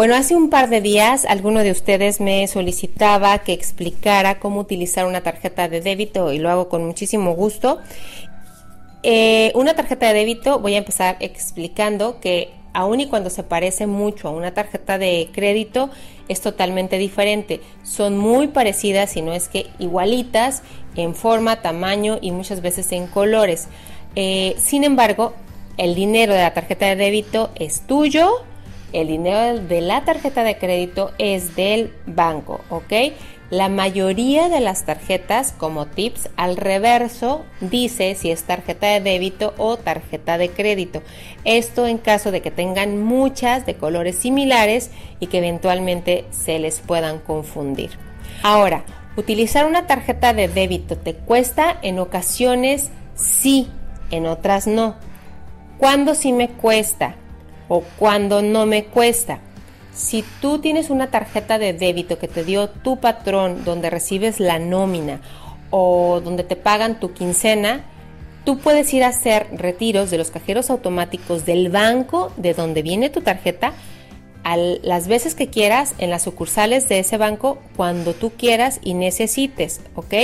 Bueno, hace un par de días alguno de ustedes me solicitaba que explicara cómo utilizar una tarjeta de débito y lo hago con muchísimo gusto. Eh, una tarjeta de débito, voy a empezar explicando que aun y cuando se parece mucho a una tarjeta de crédito, es totalmente diferente. Son muy parecidas, si no es que igualitas, en forma, tamaño y muchas veces en colores. Eh, sin embargo, el dinero de la tarjeta de débito es tuyo, el dinero de la tarjeta de crédito es del banco, ¿ok? La mayoría de las tarjetas, como tips, al reverso dice si es tarjeta de débito o tarjeta de crédito. Esto en caso de que tengan muchas de colores similares y que eventualmente se les puedan confundir. Ahora, utilizar una tarjeta de débito te cuesta en ocasiones sí, en otras no. ¿Cuándo sí me cuesta? O cuando no me cuesta. Si tú tienes una tarjeta de débito que te dio tu patrón donde recibes la nómina o donde te pagan tu quincena, tú puedes ir a hacer retiros de los cajeros automáticos del banco de donde viene tu tarjeta a las veces que quieras en las sucursales de ese banco cuando tú quieras y necesites, ¿ok?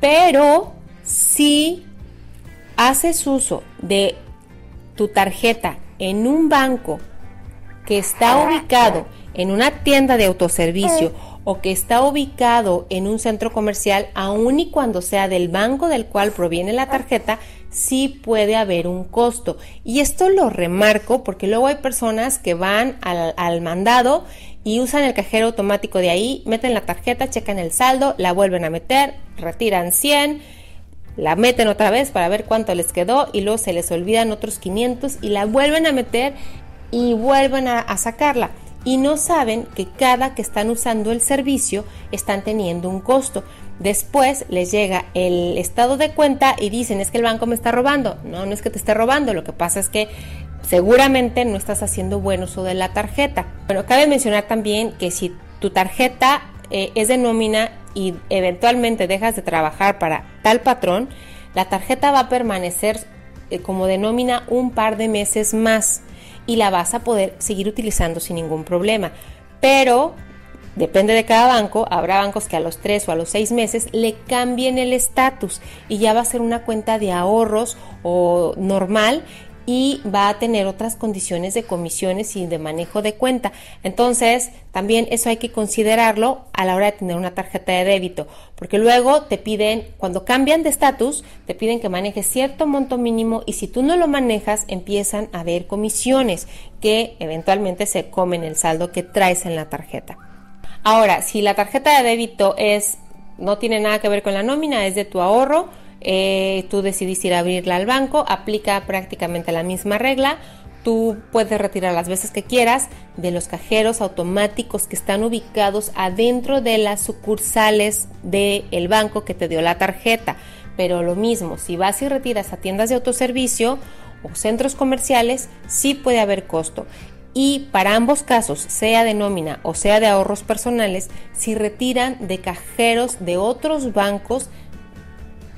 Pero si haces uso de tu tarjeta en un banco que está ubicado en una tienda de autoservicio o que está ubicado en un centro comercial, aun y cuando sea del banco del cual proviene la tarjeta, sí puede haber un costo. Y esto lo remarco porque luego hay personas que van al, mandado y usan el cajero automático de ahí, meten la tarjeta, checan el saldo, la vuelven a meter, retiran 100 la meten otra vez para ver cuánto les quedó y luego se les olvidan otros 500 y la vuelven a meter y vuelven a, sacarla. Y no saben que cada que están usando el servicio están teniendo un costo. Después les llega el estado de cuenta y dicen es que el banco me está robando. No, no es que te esté robando, lo que pasa es que seguramente no estás haciendo buen uso de la tarjeta. Bueno, cabe mencionar también que si tu tarjeta eh, es de nómina y eventualmente dejas de trabajar para tal patrón, la tarjeta va a permanecer eh, como de nómina un par de meses más y la vas a poder seguir utilizando sin ningún problema. Pero depende de cada banco, habrá bancos que a los tres o a los seis meses le cambien el estatus y ya va a ser una cuenta de ahorros o normal y va a tener otras condiciones de comisiones y de manejo de cuenta. Entonces, también eso hay que considerarlo a la hora de tener una tarjeta de débito, porque luego te piden, cuando cambian de estatus, te piden que manejes cierto monto mínimo y si tú no lo manejas, empiezan a haber comisiones que eventualmente se comen el saldo que traes en la tarjeta. Ahora, si la tarjeta de débito es no tiene nada que ver con la nómina, es de tu ahorro, eh, tú decidiste ir a abrirla al banco, aplica prácticamente la misma regla. Tú puedes retirar las veces que quieras de los cajeros automáticos que están ubicados adentro de las sucursales del banco que te dio la tarjeta. Pero lo mismo, si vas y retiras a tiendas de autoservicio o centros comerciales, sí puede haber costo. Y para ambos casos, sea de nómina o sea de ahorros personales, si retiran de cajeros de otros bancos,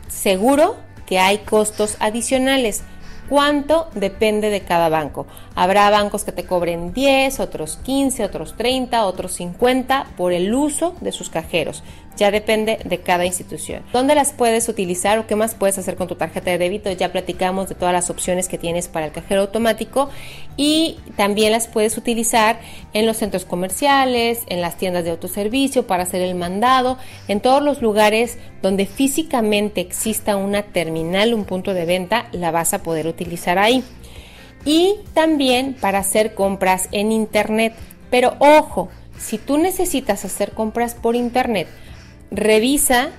Seguro que hay costos adicionales. ¿Cuánto? Depende de cada banco. Habrá bancos que te cobren 10, otros 15, otros 30, otros 50 por el uso de sus cajeros. Ya depende de cada institución. ¿Dónde las puedes utilizar o qué más puedes hacer con tu tarjeta de débito? Ya platicamos de todas las opciones que tienes para el cajero automático y también las puedes utilizar en los centros comerciales, en las tiendas de autoservicio para hacer el mandado, en todos los lugares donde físicamente exista una terminal, un punto de venta, la vas a poder utilizar ahí. Y también para hacer compras en internet. Pero ojo, si tú necesitas hacer compras por internet, Revisa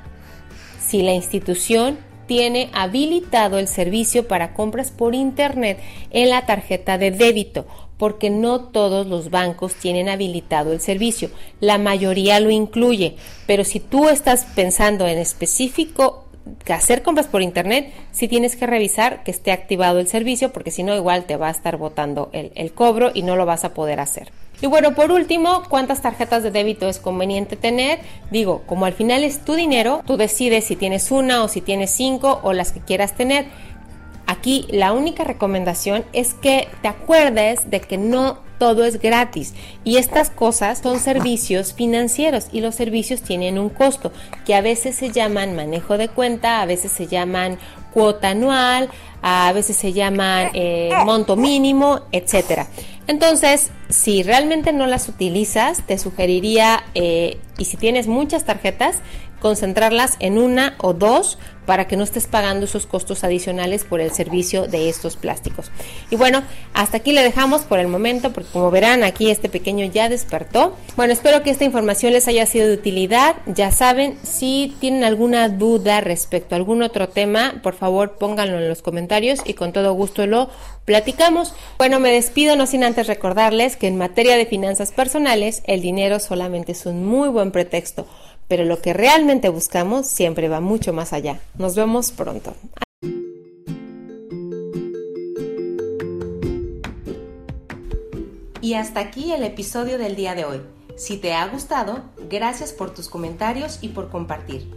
si la institución tiene habilitado el servicio para compras por Internet en la tarjeta de débito, porque no todos los bancos tienen habilitado el servicio. La mayoría lo incluye, pero si tú estás pensando en específico que hacer compras por internet, sí tienes que revisar que esté activado el servicio, porque si no, igual te va a estar botando el, el cobro y no lo vas a poder hacer. Y bueno, por último, ¿cuántas tarjetas de débito es conveniente tener? Digo, como al final es tu dinero, tú decides si tienes una o si tienes cinco o las que quieras tener. Aquí la única recomendación es que te acuerdes de que no todo es gratis y estas cosas son servicios financieros y los servicios tienen un costo que a veces se llaman manejo de cuenta, a veces se llaman cuota anual, a veces se llaman eh, monto mínimo, etcétera. Entonces, si realmente no las utilizas, te sugeriría, eh, y si tienes muchas tarjetas, concentrarlas en una o dos para que no estés pagando esos costos adicionales por el servicio de estos plásticos. Y bueno, hasta aquí le dejamos por el momento, porque como verán, aquí este pequeño ya despertó. Bueno, espero que esta información les haya sido de utilidad. Ya saben, si tienen alguna duda respecto a algún otro tema, por favor pónganlo en los comentarios y con todo gusto lo platicamos. Bueno, me despido no sin antes recordarles que en materia de finanzas personales, el dinero solamente es un muy buen pretexto pero lo que realmente buscamos siempre va mucho más allá. Nos vemos pronto. Y hasta aquí el episodio del día de hoy. Si te ha gustado, gracias por tus comentarios y por compartir.